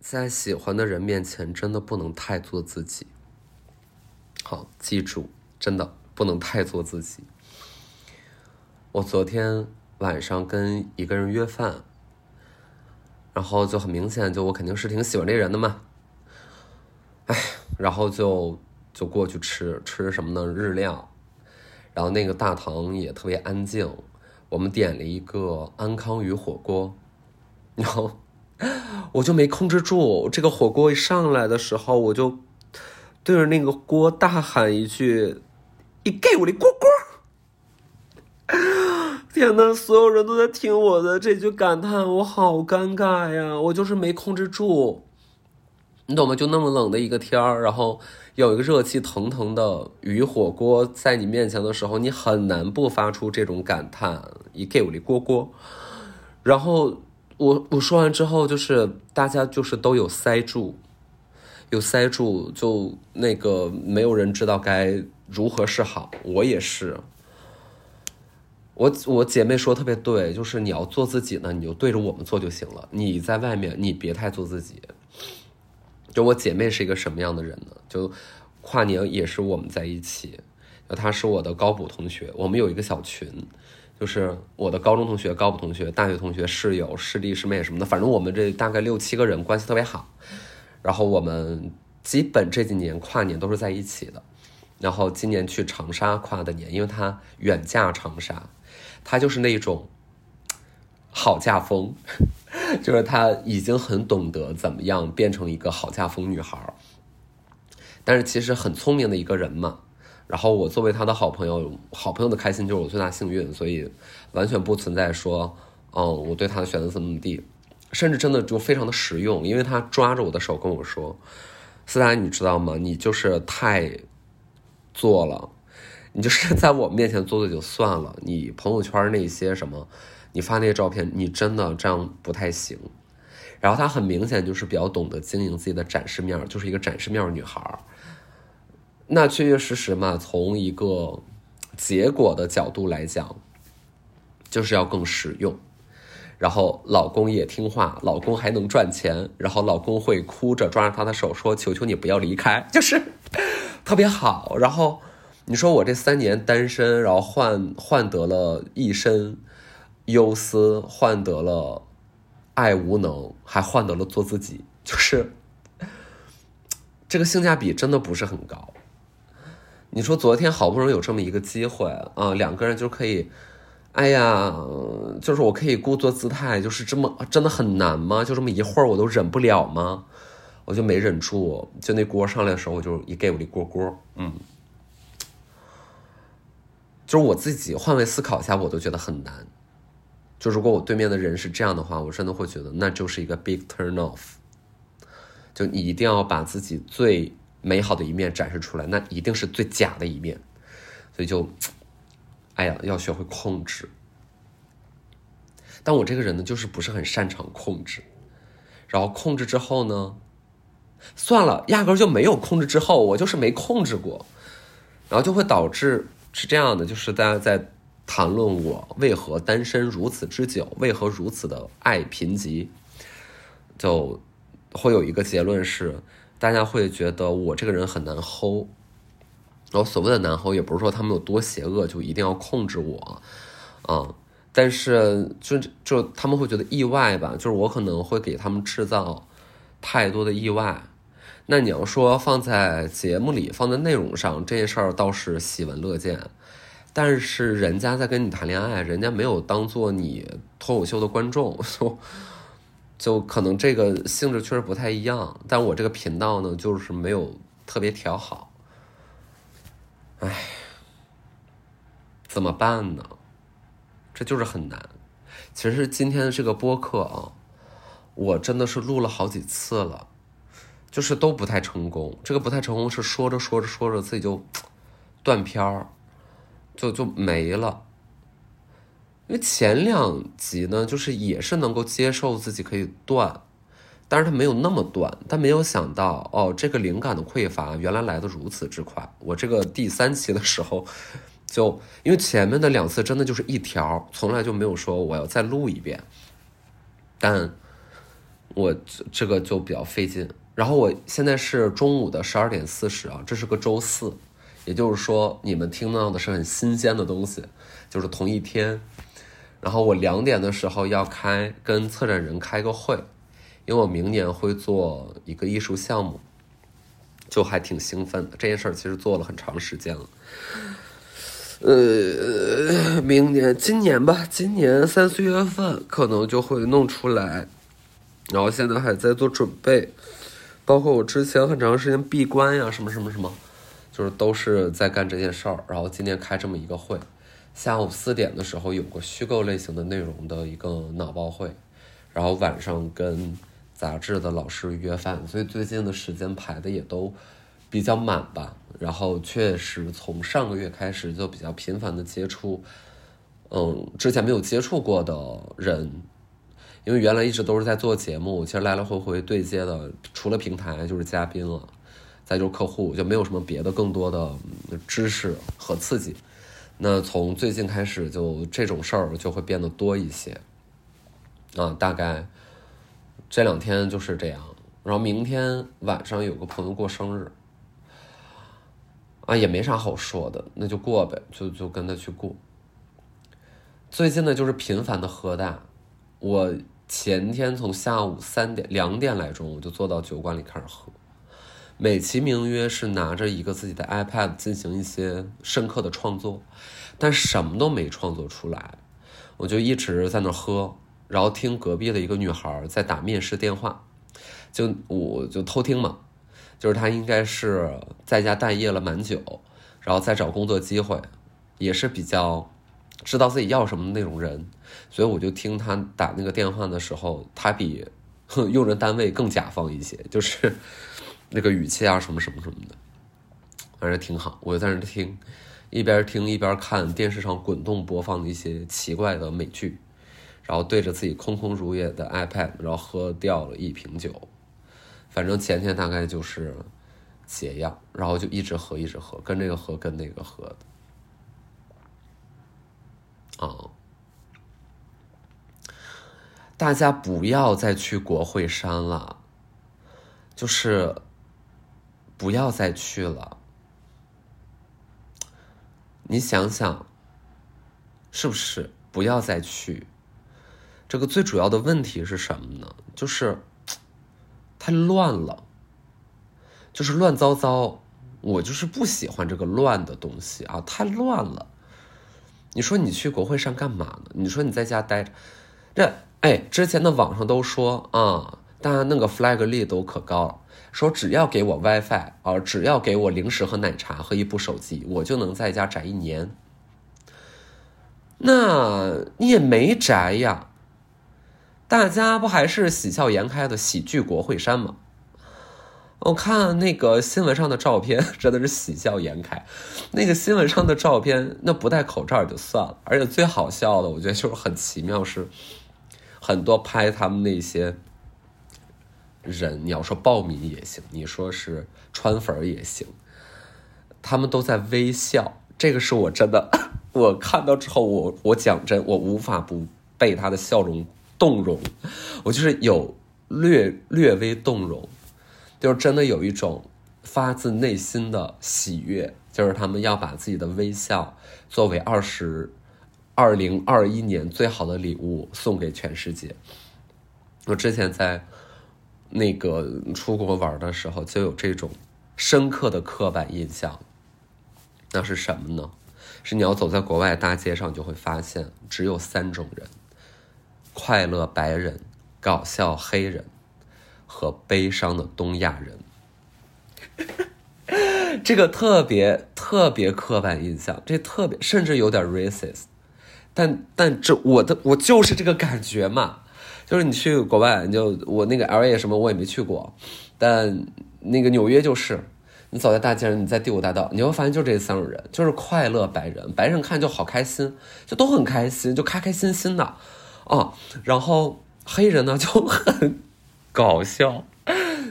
在喜欢的人面前，真的不能太做自己。好，记住，真的不能太做自己。我昨天晚上跟一个人约饭，然后就很明显，就我肯定是挺喜欢这人的嘛。哎，然后就就过去吃吃什么呢？日料。然后那个大堂也特别安静，我们点了一个安康鱼火锅，然后 我就没控制住，这个火锅一上来的时候，我就。对着那个锅大喊一句：“你给我的锅锅！” 天呐，所有人都在听我的这句感叹，我好尴尬呀！我就是没控制住，你懂吗？就那么冷的一个天儿，然后有一个热气腾腾的鱼火锅在你面前的时候，你很难不发出这种感叹：“你给我的锅锅！”然后我我说完之后，就是大家就是都有塞住。有塞住，就那个没有人知道该如何是好。我也是，我我姐妹说特别对，就是你要做自己呢，你就对着我们做就行了。你在外面，你别太做自己。就我姐妹是一个什么样的人呢？就跨年也是我们在一起，她是我的高补同学，我们有一个小群，就是我的高中同学、高补同学、大学同学、室友、师弟师妹什么的，反正我们这大概六七个人关系特别好。然后我们基本这几年跨年都是在一起的，然后今年去长沙跨的年，因为他远嫁长沙，他就是那种好嫁风，就是他已经很懂得怎么样变成一个好嫁风女孩，但是其实很聪明的一个人嘛。然后我作为他的好朋友，好朋友的开心就是我最大幸运，所以完全不存在说，嗯，我对他的选择怎么怎么地。甚至真的就非常的实用，因为他抓着我的手跟我说：“思达，你知道吗？你就是太做了，你就是在我面前做的就算了，你朋友圈那些什么，你发那些照片，你真的这样不太行。”然后他很明显就是比较懂得经营自己的展示面，就是一个展示面女孩。那确确实实嘛，从一个结果的角度来讲，就是要更实用。然后老公也听话，老公还能赚钱，然后老公会哭着抓着她的手说：“求求你不要离开。”就是特别好。然后你说我这三年单身，然后换换得了一身忧思，换得了爱无能，还换得了做自己，就是这个性价比真的不是很高。你说昨天好不容易有这么一个机会啊，两个人就可以。哎呀，就是我可以故作姿态，就是这么真的很难吗？就这么一会儿我都忍不了吗？我就没忍住，就那锅上来的时候，我就一给我的锅锅，嗯，就是我自己换位思考一下，我都觉得很难。就如果我对面的人是这样的话，我真的会觉得那就是一个 big turn off。就你一定要把自己最美好的一面展示出来，那一定是最假的一面，所以就。哎呀，要学会控制。但我这个人呢，就是不是很擅长控制。然后控制之后呢，算了，压根就没有控制。之后我就是没控制过，然后就会导致是这样的，就是大家在谈论我为何单身如此之久，为何如此的爱贫瘠，就会有一个结论是，大家会觉得我这个人很难 hold。然后所谓的难 hold，也不是说他们有多邪恶，就一定要控制我，啊，但是就就他们会觉得意外吧，就是我可能会给他们制造太多的意外。那你要说放在节目里，放在内容上，这件事儿倒是喜闻乐见。但是人家在跟你谈恋爱，人家没有当做你脱口秀的观众，就 就可能这个性质确实不太一样。但我这个频道呢，就是没有特别调好。唉，怎么办呢？这就是很难。其实今天的这个播客啊，我真的是录了好几次了，就是都不太成功。这个不太成功是说着说着说着自己就断片儿，就就没了。因为前两集呢，就是也是能够接受自己可以断。但是他没有那么短，但没有想到哦，这个灵感的匮乏原来来的如此之快。我这个第三期的时候，就因为前面的两次真的就是一条，从来就没有说我要再录一遍。但我这个就比较费劲。然后我现在是中午的十二点四十啊，这是个周四，也就是说你们听到的是很新鲜的东西，就是同一天。然后我两点的时候要开跟策展人开个会，因为我明年会做一个艺术项目，就还挺兴奋的。这件事儿其实做了很长时间了。呃，明年、今年吧，今年三四月份可能就会弄出来，然后现在还在做准备。包括我之前很长时间闭关呀，什么什么什么，就是都是在干这件事儿。然后今天开这么一个会，下午四点的时候有个虚构类型的内容的一个脑报会，然后晚上跟杂志的老师约饭，所以最近的时间排的也都比较满吧。然后确实从上个月开始就比较频繁的接触，嗯，之前没有接触过的人。因为原来一直都是在做节目，其实来来回回对接的，除了平台就是嘉宾了，再就是客户，就没有什么别的更多的知识和刺激。那从最近开始，就这种事儿就会变得多一些。啊，大概这两天就是这样。然后明天晚上有个朋友过生日，啊，也没啥好说的，那就过呗，就就跟他去过。最近呢，就是频繁的喝大，我。前天从下午三点两点来钟，我就坐到酒馆里开始喝，美其名曰是拿着一个自己的 iPad 进行一些深刻的创作，但什么都没创作出来，我就一直在那喝，然后听隔壁的一个女孩在打面试电话，就我就偷听嘛，就是她应该是在家待业了蛮久，然后再找工作机会，也是比较。知道自己要什么的那种人，所以我就听她打那个电话的时候，她比 用人单位更甲方一些，就是那个语气啊什么什么什么的，反正挺好。我就在那听，一边听一边看电视上滚动播放的一些奇怪的美剧，然后对着自己空空如也的 iPad，然后喝掉了一瓶酒。反正前天大概就是解药，然后就一直喝一直喝，跟这个喝跟那个喝。啊！大家不要再去国会山了，就是不要再去了。你想想，是不是不要再去？这个最主要的问题是什么呢？就是太乱了，就是乱糟糟。我就是不喜欢这个乱的东西啊，太乱了。你说你去国会山干嘛呢？你说你在家待着，这哎，之前的网上都说啊，家那个 flag 立都可高了，说只要给我 WiFi 啊，只要给我零食和奶茶和一部手机，我就能在家宅一年。那你也没宅呀，大家不还是喜笑颜开的喜剧国会山吗？我看那个新闻上的照片，真的是喜笑颜开。那个新闻上的照片，那不戴口罩就算了，而且最好笑的，我觉得就是很奇妙，是很多拍他们那些人，你要说爆米也行，你说是川粉也行，他们都在微笑。这个是我真的，我看到之后，我我讲真，我无法不被他的笑容动容，我就是有略略微动容。就是真的有一种发自内心的喜悦，就是他们要把自己的微笑作为二十二零二一年最好的礼物送给全世界。我之前在那个出国玩的时候就有这种深刻的刻板印象，那是什么呢？是你要走在国外大街上，就会发现只有三种人：快乐白人、搞笑黑人。和悲伤的东亚人，这个特别特别刻板印象，这特别甚至有点 racist，但但这我的我就是这个感觉嘛，就是你去国外，你就我那个 L A 什么我也没去过，但那个纽约就是，你走在大街上，你在第五大道，你会发现就这三种人，就是快乐白人，白人看就好开心，就都很开心，就开开心心的，啊，然后黑人呢就很。搞笑，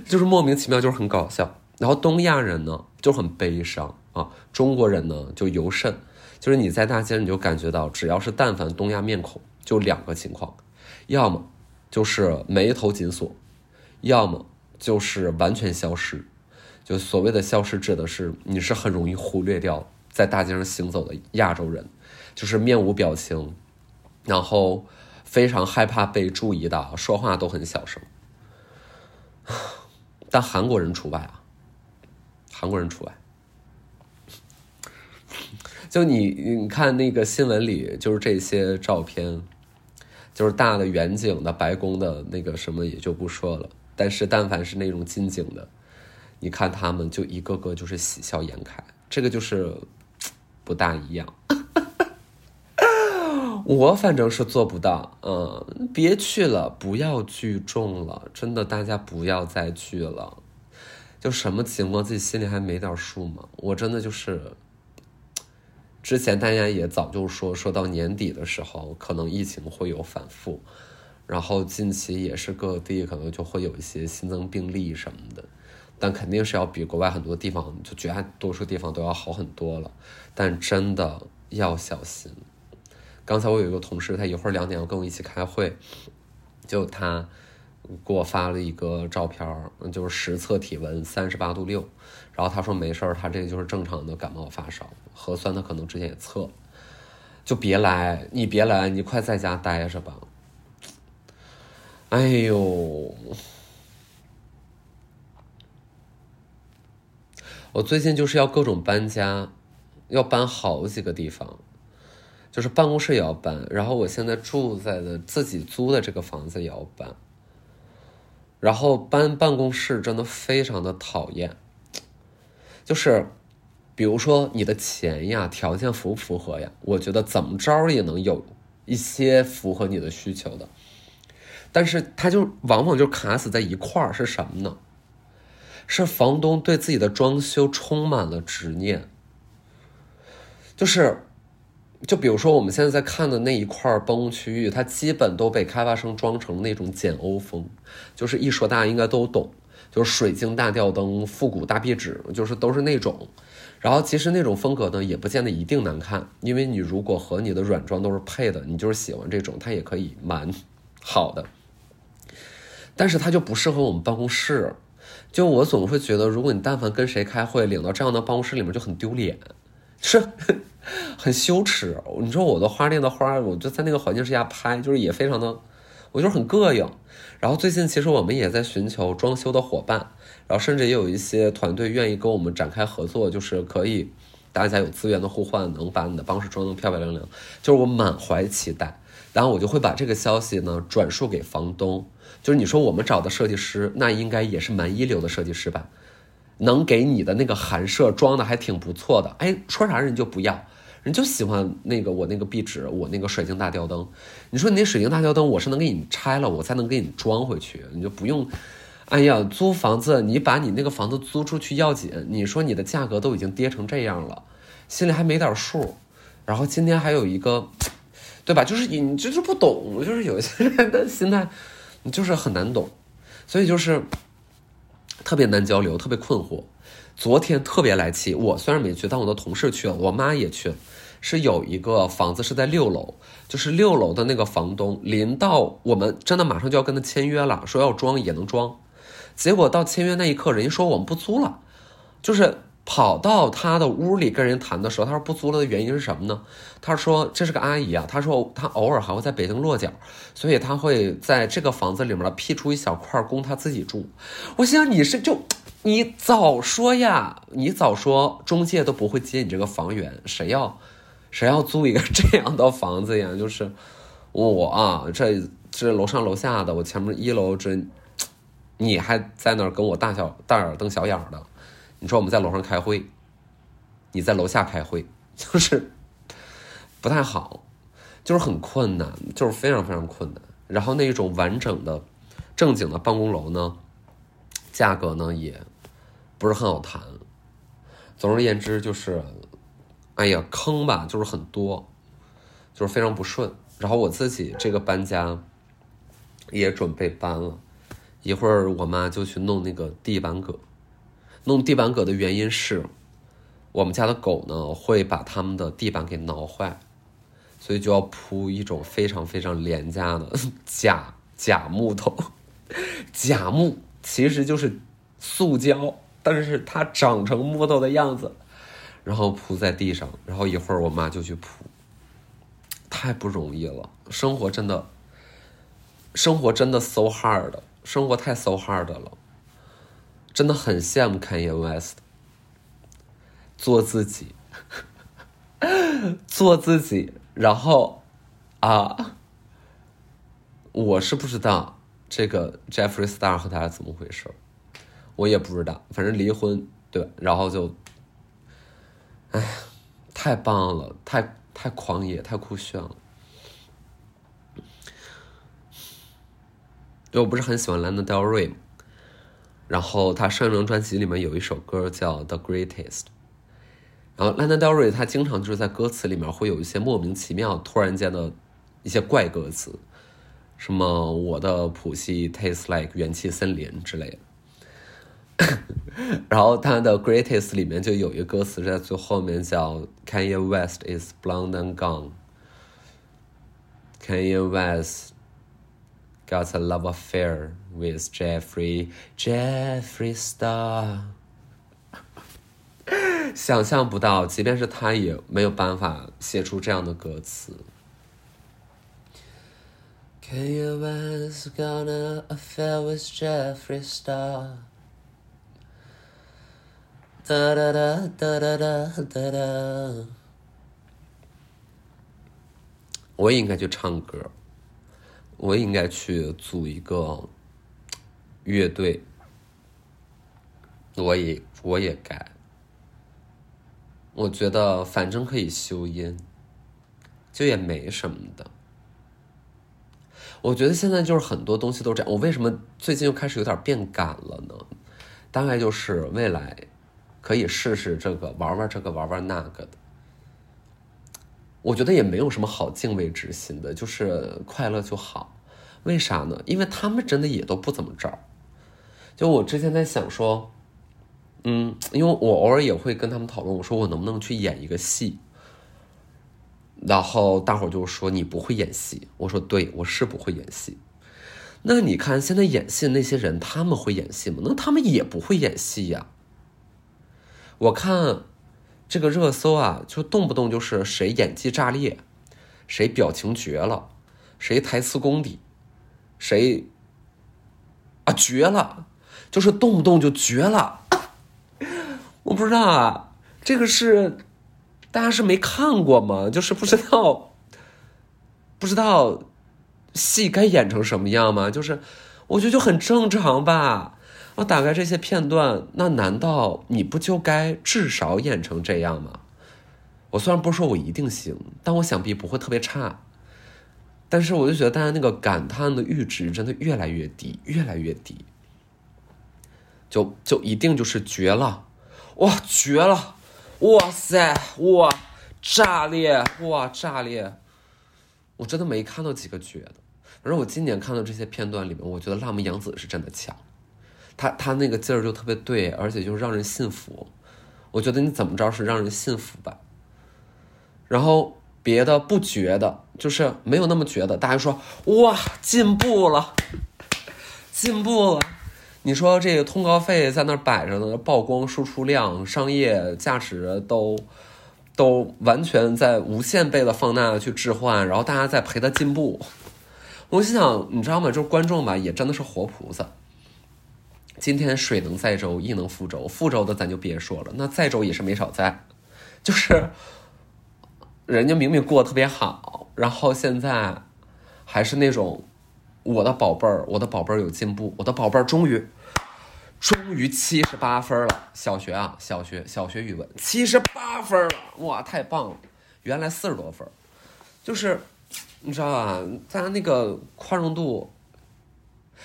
就是莫名其妙，就是很搞笑。然后东亚人呢就很悲伤啊，中国人呢就尤甚，就是你在大街上你就感觉到，只要是但凡东亚面孔，就两个情况，要么就是眉头紧锁，要么就是完全消失。就所谓的消失，指的是你是很容易忽略掉在大街上行走的亚洲人，就是面无表情，然后非常害怕被注意到，说话都很小声。但韩国人除外啊，韩国人除外。就你你看那个新闻里，就是这些照片，就是大的远景的白宫的那个什么也就不说了，但是但凡是那种近景的。你看他们就一个个就是喜笑颜开，这个就是不大一样。我反正是做不到，嗯，别去了，不要聚众了，真的，大家不要再聚了。就什么情况，自己心里还没点数吗？我真的就是，之前大家也早就说，说到年底的时候，可能疫情会有反复，然后近期也是各地可能就会有一些新增病例什么的。但肯定是要比国外很多地方，就绝大多数地方都要好很多了。但真的要小心。刚才我有一个同事，他一会儿两点要跟我一起开会，就他给我发了一个照片，就是实测体温三十八度六，然后他说没事儿，他这个就是正常的感冒发烧，核酸他可能之前也测，就别来，你别来，你快在家待着吧。哎呦。我最近就是要各种搬家，要搬好几个地方，就是办公室也要搬，然后我现在住在的自己租的这个房子也要搬，然后搬办公室真的非常的讨厌，就是，比如说你的钱呀，条件符不符合呀？我觉得怎么着也能有一些符合你的需求的，但是它就往往就卡死在一块儿，是什么呢？是房东对自己的装修充满了执念，就是，就比如说我们现在在看的那一块办公区域，它基本都被开发商装成那种简欧风，就是一说大家应该都懂，就是水晶大吊灯、复古大壁纸，就是都是那种。然后其实那种风格呢，也不见得一定难看，因为你如果和你的软装都是配的，你就是喜欢这种，它也可以蛮好的。但是它就不适合我们办公室。就我总会觉得，如果你但凡跟谁开会，领到这样的办公室里面就很丢脸，是 很羞耻。你说我的花店的花，我就在那个环境之下拍，就是也非常的，我就很膈应。然后最近其实我们也在寻求装修的伙伴，然后甚至也有一些团队愿意跟我们展开合作，就是可以大家有资源的互换，能把你的办公室装得漂漂亮亮。就是我满怀期待，然后我就会把这个消息呢转述给房东。就是你说我们找的设计师，那应该也是蛮一流的设计师吧？能给你的那个寒舍装的还挺不错的。哎，说啥人就不要，人就喜欢那个我那个壁纸，我那个水晶大吊灯。你说你那水晶大吊灯，我是能给你拆了，我才能给你装回去。你就不用，哎呀，租房子你把你那个房子租出去要紧。你说你的价格都已经跌成这样了，心里还没点数。然后今天还有一个，对吧？就是你就是不懂，就是有些人的心态。你就是很难懂，所以就是特别难交流，特别困惑。昨天特别来气，我虽然没去，但我的同事去了，我妈也去了。是有一个房子是在六楼，就是六楼的那个房东，临到我们真的马上就要跟他签约了，说要装也能装。结果到签约那一刻，人家说我们不租了，就是。跑到他的屋里跟人谈的时候，他说不租了的原因是什么呢？他说这是个阿姨啊，他说他偶尔还会在北京落脚，所以他会在这个房子里面辟出一小块供他自己住。我心想你是就你早说呀，你早说中介都不会接你这个房源，谁要谁要租一个这样的房子呀？就是我啊，这这楼上楼下的，我前面一楼这，你还在那儿跟我大小大眼瞪小眼的。你说我们在楼上开会，你在楼下开会，就是不太好，就是很困难，就是非常非常困难。然后那一种完整的、正经的办公楼呢，价格呢也不是很好谈。总而言之，就是，哎呀，坑吧，就是很多，就是非常不顺。然后我自己这个搬家也准备搬了，一会儿我妈就去弄那个地板革。弄地板革的原因是，我们家的狗呢会把他们的地板给挠坏，所以就要铺一种非常非常廉价的假假木头，假木其实就是塑胶，但是它长成木头的样子，然后铺在地上，然后一会儿我妈就去铺，太不容易了，生活真的，生活真的 so hard，生活太 so hard 了，真的很羡慕 Kanye West，做自己，做自己，然后啊。我是不知道这个 Jeffree Star 和他是怎么回事我也不知道，反正离婚对吧，然后就，哎，太棒了，太太狂野，太酷炫了。因为我不是很喜欢 Lana Del Rey，然后他上一张专辑里面有一首歌叫《The Greatest》，然后 Lana Del Rey 他经常就是在歌词里面会有一些莫名其妙、突然间的一些怪歌词。什么我的谱系 tastes like 元气森林之类的，然后他的 greatest 里面就有一个歌词在最后面叫 Kanye West is blonde and gone，Kanye West got a love affair with Jeffrey Jeffrey Star，想象不到，即便是他也没有办法写出这样的歌词。Kanye West got an affair with Jeffrey Star。哒哒哒哒哒哒哒哒。我也应该去唱歌，我也应该去组一个乐队。我也我也该。我觉得反正可以修音，就也没什么的。我觉得现在就是很多东西都这样。我为什么最近又开始有点变感了呢？大概就是未来可以试试这个，玩玩这个，玩玩那个的。我觉得也没有什么好敬畏之心的，就是快乐就好。为啥呢？因为他们真的也都不怎么着。就我之前在想说，嗯，因为我偶尔也会跟他们讨论，我说我能不能去演一个戏。然后大伙就说你不会演戏，我说对，我是不会演戏。那你看现在演戏那些人，他们会演戏吗？那他们也不会演戏呀。我看这个热搜啊，就动不动就是谁演技炸裂，谁表情绝了，谁台词功底，谁啊绝了，就是动不动就绝了。我不知道啊，这个是。大家是没看过吗？就是不知道，不知道戏该演成什么样吗？就是我觉得就很正常吧。我打开这些片段，那难道你不就该至少演成这样吗？我虽然不是说我一定行，但我想必不会特别差。但是我就觉得大家那个感叹的阈值真的越来越低，越来越低。就就一定就是绝了，哇，绝了！哇塞！哇，炸裂！哇，炸裂！我真的没看到几个绝的。反正我今年看到这些片段里面，我觉得辣目洋子是真的强，他他那个劲儿就特别对，而且就让人信服。我觉得你怎么着是让人信服吧。然后别的不绝的，就是没有那么绝的，大家说哇，进步了，进步了。你说这个通告费在那儿摆着呢，曝光输出量、商业价值都都完全在无限倍的放大去置换，然后大家在陪他进步。我心想，你知道吗？就是观众吧，也真的是活菩萨。今天水能载舟，亦能覆舟。覆舟的咱就别说了，那载舟也是没少载。就是人家明明过得特别好，然后现在还是那种我的宝贝儿，我的宝贝儿有进步，我的宝贝儿终于。终于七十八分了，小学啊，小学小学语文七十八分了，哇，太棒了！原来四十多分，就是你知道吧？大家那个宽容度，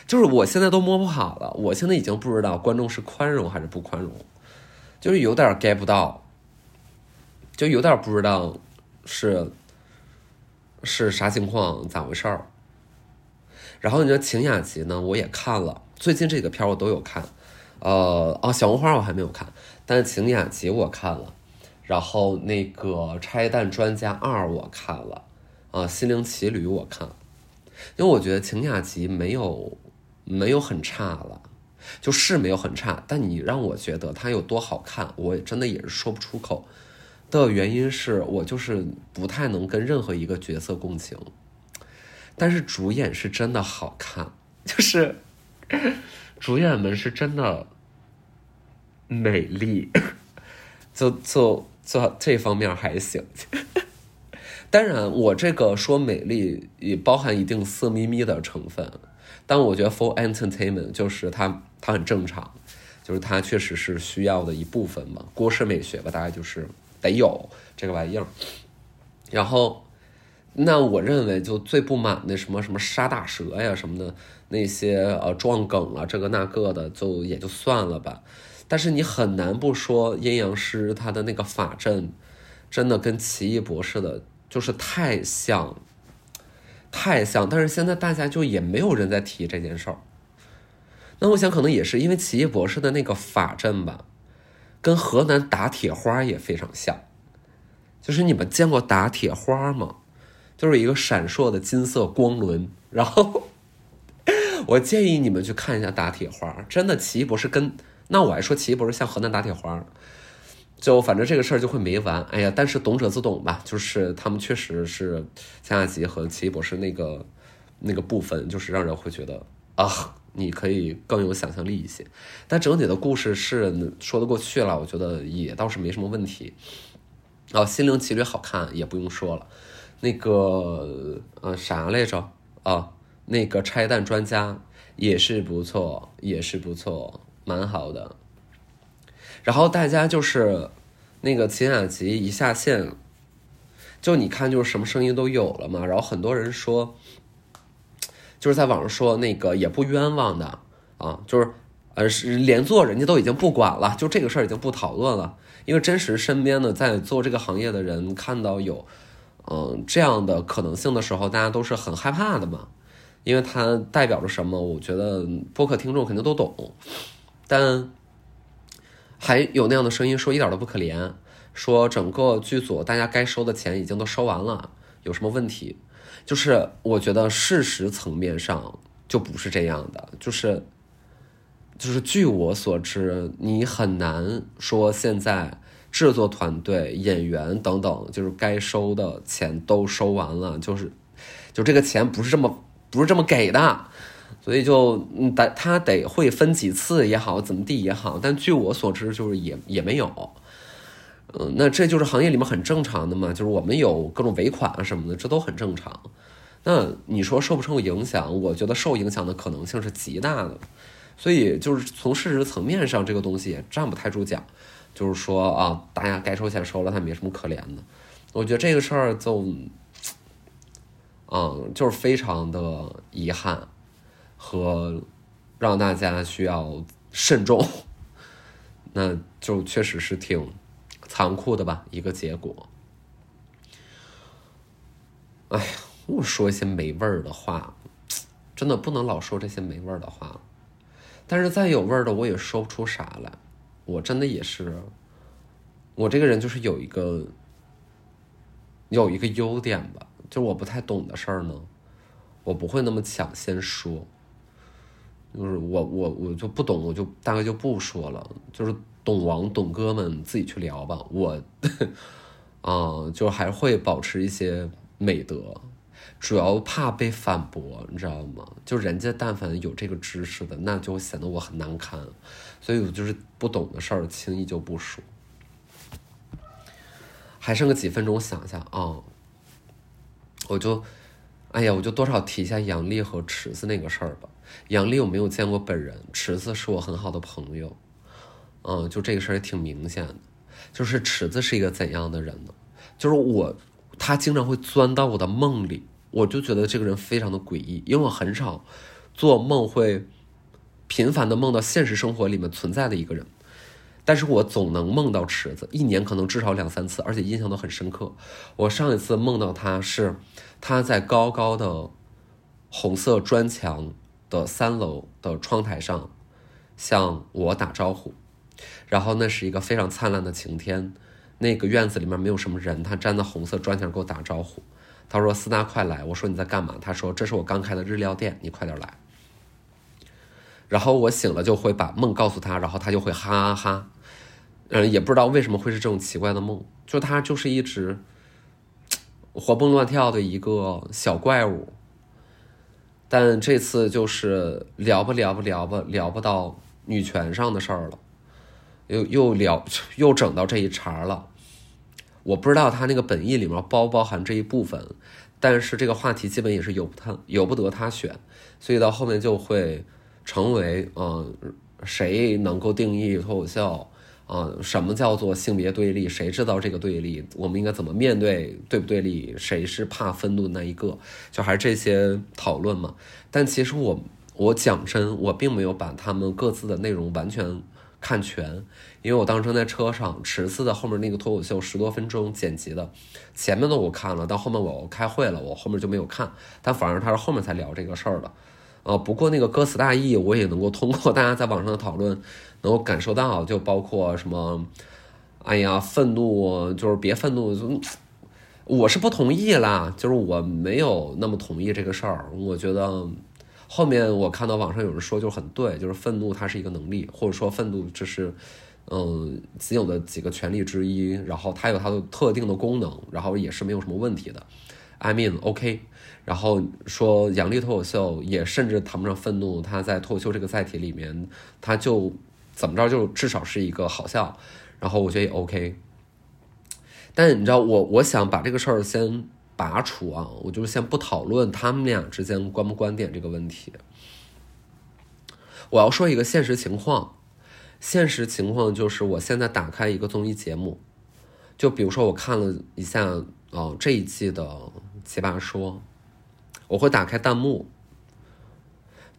就是我现在都摸不好了。我现在已经不知道观众是宽容还是不宽容，就是有点 get 不到，就有点不知道是是啥情况，咋回事儿。然后你说晴雅集呢，我也看了，最近这几个片儿我都有看。呃啊，小红花我还没有看，但是晴雅集我看了，然后那个拆弹专家二我看了，啊，心灵奇旅我看，因为我觉得晴雅集没有没有很差了，就是没有很差，但你让我觉得它有多好看，我真的也是说不出口。的原因是我就是不太能跟任何一个角色共情，但是主演是真的好看，就是 主演们是真的美丽，就就就这方面还行。当然，我这个说美丽也包含一定色眯眯的成分，但我觉得 for entertainment 就是它它很正常，就是它确实是需要的一部分嘛，国式美学吧，大概就是得有这个玩意儿。然后，那我认为就最不满的什么什么杀大蛇呀什么的那些呃撞梗啊这个那个的就也就算了吧，但是你很难不说阴阳师他的那个法阵真的跟奇异博士的。就是太像，太像，但是现在大家就也没有人在提这件事儿。那我想可能也是因为奇异博士的那个法阵吧，跟河南打铁花也非常像。就是你们见过打铁花吗？就是一个闪烁的金色光轮。然后我建议你们去看一下打铁花，真的奇异博士跟那我还说奇异博士像河南打铁花。就反正这个事儿就会没完，哎呀！但是懂者自懂吧，就是他们确实是加纳吉和奇异博士那个那个部分，就是让人会觉得啊，你可以更有想象力一些。但整体的故事是说得过去了，我觉得也倒是没什么问题。哦，心灵奇旅好看也不用说了，那个呃啥来着啊？那个拆弹专家也是不错，也是不错，蛮好的。然后大家就是那个秦雅集一下线，就你看就是什么声音都有了嘛。然后很多人说，就是在网上说那个也不冤枉的啊，就是呃是连做人家都已经不管了，就这个事儿已经不讨论了。因为真实身边的在做这个行业的人看到有嗯这样的可能性的时候，大家都是很害怕的嘛。因为它代表着什么？我觉得播客听众肯定都懂，但。还有那样的声音说一点都不可怜，说整个剧组大家该收的钱已经都收完了，有什么问题？就是我觉得事实层面上就不是这样的，就是就是据我所知，你很难说现在制作团队、演员等等，就是该收的钱都收完了，就是就这个钱不是这么不是这么给的。所以就嗯，得他得会分几次也好，怎么地也好，但据我所知，就是也也没有。嗯，那这就是行业里面很正常的嘛，就是我们有各种尾款啊什么的，这都很正常。那你说受不受影响？我觉得受影响的可能性是极大的。所以就是从事实层面上，这个东西也站不太住脚。就是说啊，大家该收钱收了，他没什么可怜的。我觉得这个事儿就，嗯，就是非常的遗憾。和让大家需要慎重，那就确实是挺残酷的吧，一个结果。哎呀，我说一些没味儿的话，真的不能老说这些没味儿的话。但是再有味儿的，我也说不出啥来。我真的也是，我这个人就是有一个有一个优点吧，就我不太懂的事儿呢，我不会那么抢先说。就是我我我就不懂，我就大概就不说了。就是懂王懂哥们自己去聊吧。我 啊，就还会保持一些美德，主要怕被反驳，你知道吗？就人家但凡有这个知识的，那就显得我很难堪。所以我就是不懂的事儿，轻易就不说。还剩个几分钟，想一下啊，我就哎呀，我就多少提一下杨丽和池子那个事儿吧。杨丽我没有见过本人，池子是我很好的朋友，嗯，就这个事儿也挺明显的，就是池子是一个怎样的人呢？就是我，他经常会钻到我的梦里，我就觉得这个人非常的诡异，因为我很少做梦会频繁的梦到现实生活里面存在的一个人，但是我总能梦到池子，一年可能至少两三次，而且印象都很深刻。我上一次梦到他是他在高高的红色砖墙。的三楼的窗台上，向我打招呼，然后那是一个非常灿烂的晴天，那个院子里面没有什么人，他站在红色砖墙给我打招呼，他说：“斯达快来！”我说：“你在干嘛？”他说：“这是我刚开的日料店，你快点来。”然后我醒了就会把梦告诉他，然后他就会哈哈哈，嗯，也不知道为什么会是这种奇怪的梦，就他就是一直活蹦乱跳的一个小怪物。但这次就是聊吧聊吧聊吧聊不到女权上的事儿了，又又聊 又整到这一茬了。我不知道他那个本意里面包不包含这一部分，但是这个话题基本也是由他由不得他选，所以到后面就会成为嗯，谁能够定义脱口秀？啊，什么叫做性别对立？谁知道这个对立？我们应该怎么面对？对不对立？谁是怕愤怒的那一个？就还是这些讨论嘛。但其实我我讲真，我并没有把他们各自的内容完全看全，因为我当时在车上，池子的后面那个脱口秀十多分钟剪辑的，前面的我看了，到后面我开会了，我后面就没有看。但反而他是后面才聊这个事儿的。呃，不过那个歌词大意，我也能够通过大家在网上的讨论，能够感受到，就包括什么，哎呀，愤怒就是别愤怒，我是不同意啦，就是我没有那么同意这个事儿。我觉得后面我看到网上有人说就很对，就是愤怒它是一个能力，或者说愤怒这是嗯仅有的几个权利之一，然后它有它的特定的功能，然后也是没有什么问题的。I mean OK。然后说杨笠脱口秀也甚至谈不上愤怒，他在脱口秀这个载体里面，他就怎么着就至少是一个好笑，然后我觉得也 OK。但你知道我我想把这个事儿先拔除啊，我就先不讨论他们俩之间观不观点这个问题。我要说一个现实情况，现实情况就是我现在打开一个综艺节目，就比如说我看了一下哦这一季的《奇葩说》。我会打开弹幕，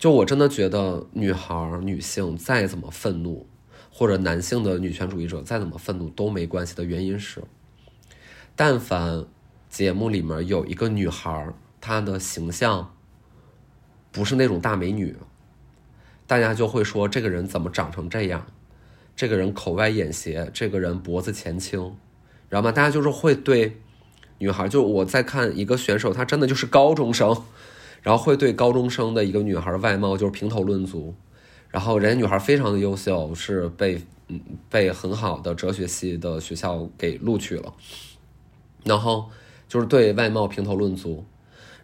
就我真的觉得女孩、女性再怎么愤怒，或者男性的女权主义者再怎么愤怒都没关系的原因是，但凡节目里面有一个女孩，她的形象不是那种大美女，大家就会说这个人怎么长成这样，这个人口歪眼斜，这个人脖子前倾，知道吗？大家就是会对。女孩就我在看一个选手，她真的就是高中生，然后会对高中生的一个女孩外貌就是评头论足，然后人家女孩非常的优秀，是被嗯被很好的哲学系的学校给录取了，然后就是对外貌评头论足，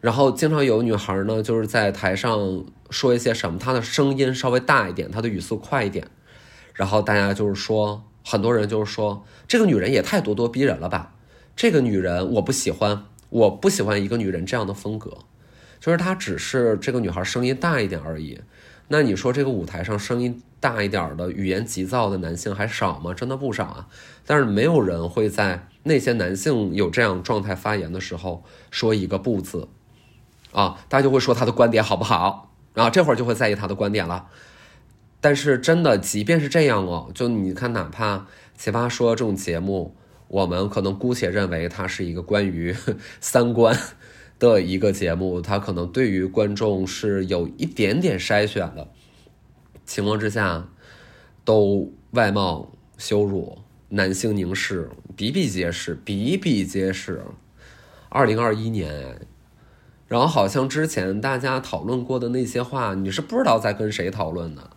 然后经常有女孩呢就是在台上说一些什么，她的声音稍微大一点，她的语速快一点，然后大家就是说很多人就是说这个女人也太咄咄逼人了吧。这个女人我不喜欢，我不喜欢一个女人这样的风格，就是她只是这个女孩声音大一点而已。那你说这个舞台上声音大一点的、语言急躁的男性还少吗？真的不少啊。但是没有人会在那些男性有这样状态发言的时候说一个不字，啊，大家就会说他的观点好不好？啊这会儿就会在意他的观点了。但是真的，即便是这样哦，就你看，哪怕奇葩说这种节目。我们可能姑且认为它是一个关于 三观的一个节目，它可能对于观众是有一点点筛选的情况之下，都外貌羞辱、男性凝视比比皆是，比比皆是。二零二一年，然后好像之前大家讨论过的那些话，你是不知道在跟谁讨论的，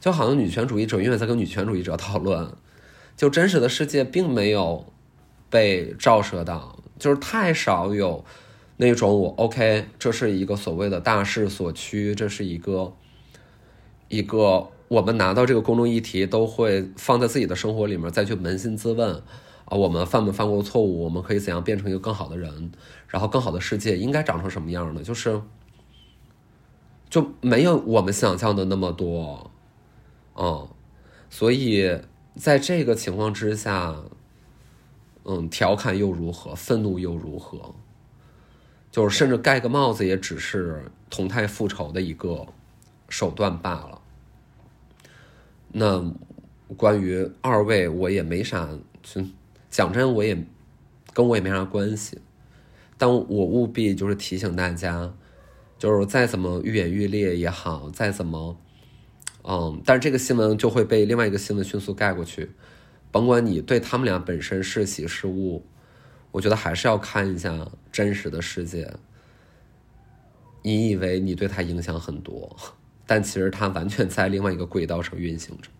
就好像女权主义者永远在跟女权主义者讨论。就真实的世界并没有被照射到，就是太少有那种我 OK，这是一个所谓的大势所趋，这是一个一个我们拿到这个公众议题都会放在自己的生活里面再去扪心自问啊，我们犯没犯过错误？我们可以怎样变成一个更好的人？然后更好的世界应该长成什么样的？就是就没有我们想象的那么多，嗯，所以。在这个情况之下，嗯，调侃又如何？愤怒又如何？就是甚至盖个帽子，也只是同态复仇的一个手段罢了。那关于二位，我也没啥，讲真，我也跟我也没啥关系。但我务必就是提醒大家，就是再怎么愈演愈烈也好，再怎么。嗯，但是这个新闻就会被另外一个新闻迅速盖过去，甭管你对他们俩本身是喜是恶，我觉得还是要看一下真实的世界。你以为你对他影响很多，但其实他完全在另外一个轨道上运行着。